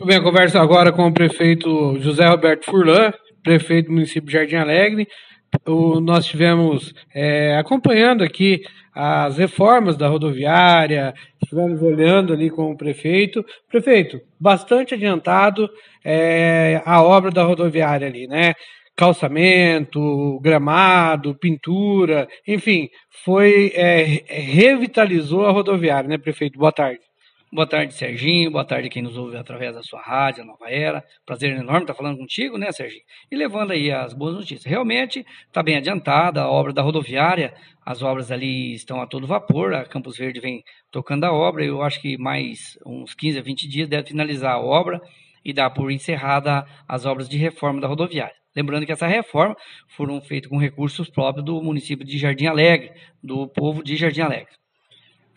Tudo bem, eu converso agora com o prefeito José Roberto Furlan, prefeito do município de Jardim Alegre. O, nós tivemos é, acompanhando aqui as reformas da rodoviária, estivemos olhando ali com o prefeito. Prefeito, bastante adiantado é, a obra da rodoviária ali, né? Calçamento, gramado, pintura, enfim, foi é, revitalizou a rodoviária, né, prefeito? Boa tarde. Boa tarde, Serginho. Boa tarde quem nos ouve através da sua rádio, a Nova Era. Prazer enorme estar falando contigo, né, Serginho? E levando aí as boas notícias. Realmente está bem adiantada a obra da rodoviária. As obras ali estão a todo vapor. A Campos Verde vem tocando a obra. Eu acho que mais uns 15 a 20 dias deve finalizar a obra e dar por encerrada as obras de reforma da rodoviária. Lembrando que essa reforma foram feitas com recursos próprios do município de Jardim Alegre, do povo de Jardim Alegre.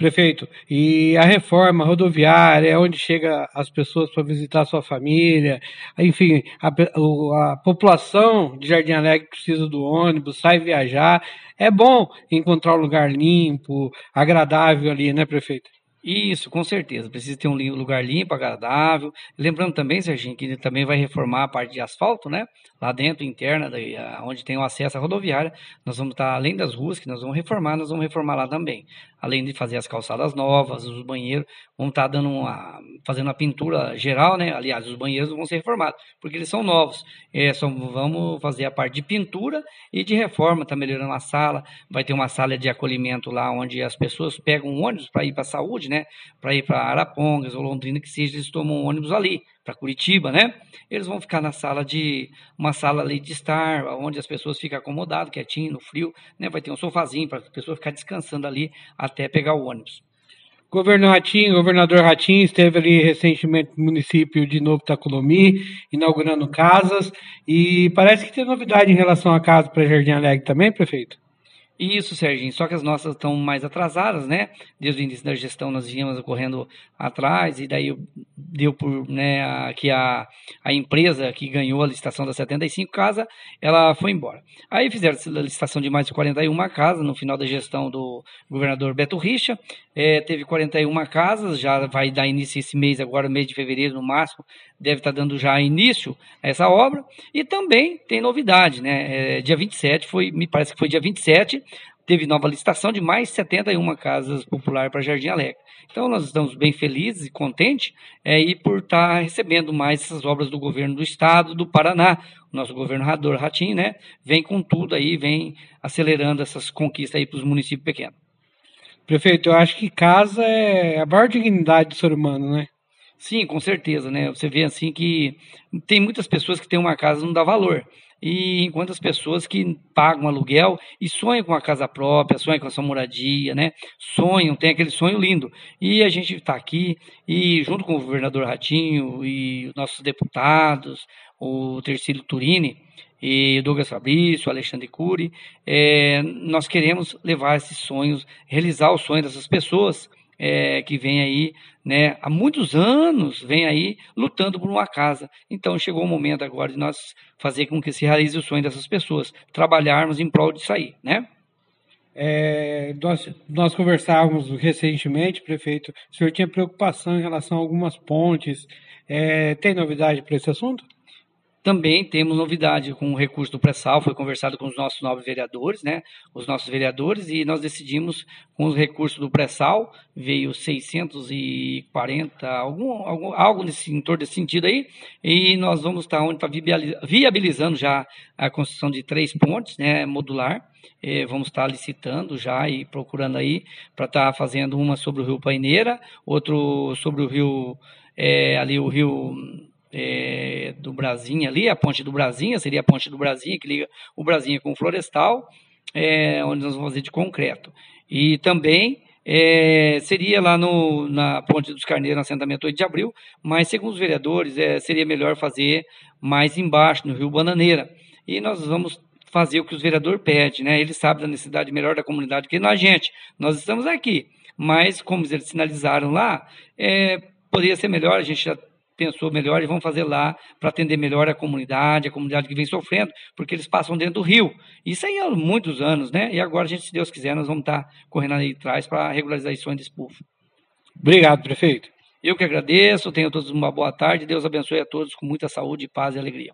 Prefeito, e a reforma rodoviária, é onde chega as pessoas para visitar sua família, enfim, a, a, população de Jardim Alegre precisa do ônibus, sai viajar. É bom encontrar um lugar limpo, agradável ali, né, prefeito? Isso, com certeza. Precisa ter um lugar limpo, agradável. Lembrando também, Serginho, que ele também vai reformar a parte de asfalto, né? Lá dentro, interna, daí, onde tem o acesso à rodoviária. Nós vamos estar, além das ruas que nós vamos reformar, nós vamos reformar lá também. Além de fazer as calçadas novas, os banheiros, vamos estar dando uma, fazendo uma pintura geral, né? Aliás, os banheiros vão ser reformados, porque eles são novos. É, só vamos fazer a parte de pintura e de reforma, tá melhorando a sala. Vai ter uma sala de acolhimento lá, onde as pessoas pegam um ônibus para ir para a saúde, né? Para ir para Arapongas ou Londrina, que seja, eles tomam um ônibus ali, para Curitiba, né? Eles vão ficar na sala de uma sala ali de estar, onde as pessoas ficam acomodadas, quietinho, no frio, né? Vai ter um sofazinho para a pessoa ficar descansando ali até pegar o ônibus. Governador Ratinho, governador Ratinho esteve ali recentemente no município de Novo Tacolomi, inaugurando casas, e parece que tem novidade em relação à casa para Jardim Alegre também, prefeito? Isso, Serginho, só que as nossas estão mais atrasadas, né? Desde o início da gestão nós vínhamos correndo atrás e daí deu por, né, a, que a, a empresa que ganhou a licitação das 75 casas, ela foi embora. Aí fizeram a licitação de mais de 41 casas no final da gestão do governador Beto Richa, é, teve 41 casas, já vai dar início esse mês, agora mês de fevereiro no máximo, deve estar dando já início a essa obra, e também tem novidade, né? É, dia 27, foi, me parece que foi dia 27, teve nova licitação de mais 71 casas populares para Jardim Alegre. Então nós estamos bem felizes e contentes é, e por estar recebendo mais essas obras do governo do estado do Paraná. O nosso governador Ratinho, né, vem com tudo aí, vem acelerando essas conquistas aí para os municípios pequenos. Prefeito, eu acho que casa é a maior dignidade do ser humano, né? Sim, com certeza, né? Você vê assim que tem muitas pessoas que têm uma casa e não dá valor. E enquanto as pessoas que pagam aluguel e sonham com a casa própria, sonham com a sua moradia, né? Sonham, tem aquele sonho lindo. E a gente está aqui e junto com o governador Ratinho e os nossos deputados, o Tercílio Turini e Douglas Fabrício, Alexandre Cury, é, nós queremos levar esses sonhos, realizar o sonho dessas pessoas é, que vem aí, né, há muitos anos, vem aí lutando por uma casa. Então chegou o momento agora de nós fazer com que se realize o sonho dessas pessoas, trabalharmos em prol disso aí, né? É, nós, nós conversávamos recentemente, prefeito, o senhor tinha preocupação em relação a algumas pontes. É, tem novidade para esse assunto? Também temos novidade com o recurso do pré-sal, foi conversado com os nossos novos vereadores, né? Os nossos vereadores, e nós decidimos, com os recursos do pré-sal, veio 640, algum, algum, algo nesse, em torno desse sentido aí, e nós vamos estar onde está viabilizando já a construção de três pontes, né? Modular. Vamos estar licitando já e procurando aí para estar tá fazendo uma sobre o rio Paineira, outro sobre o rio, é, ali o rio é, do Brasinha ali, a ponte do Brasinha, seria a ponte do Brasinha, que liga o Brasinha com o Florestal, é, onde nós vamos fazer de concreto. E também é, seria lá no, na Ponte dos Carneiros, no assentamento 8 de abril, mas segundo os vereadores, é, seria melhor fazer mais embaixo, no Rio Bananeira. E nós vamos fazer o que os vereadores pedem, né? Eles sabem da necessidade melhor da comunidade que a gente. Nós estamos aqui, mas como eles sinalizaram lá, é, poderia ser melhor, a gente já pensou melhor e vão fazer lá para atender melhor a comunidade, a comunidade que vem sofrendo, porque eles passam dentro do rio. Isso aí há muitos anos, né? E agora, a gente, se Deus quiser, nós vamos estar tá correndo aí atrás para regularizar sonho desse povo. Obrigado, prefeito. Eu que agradeço, tenham todos uma boa tarde, Deus abençoe a todos com muita saúde, paz e alegria.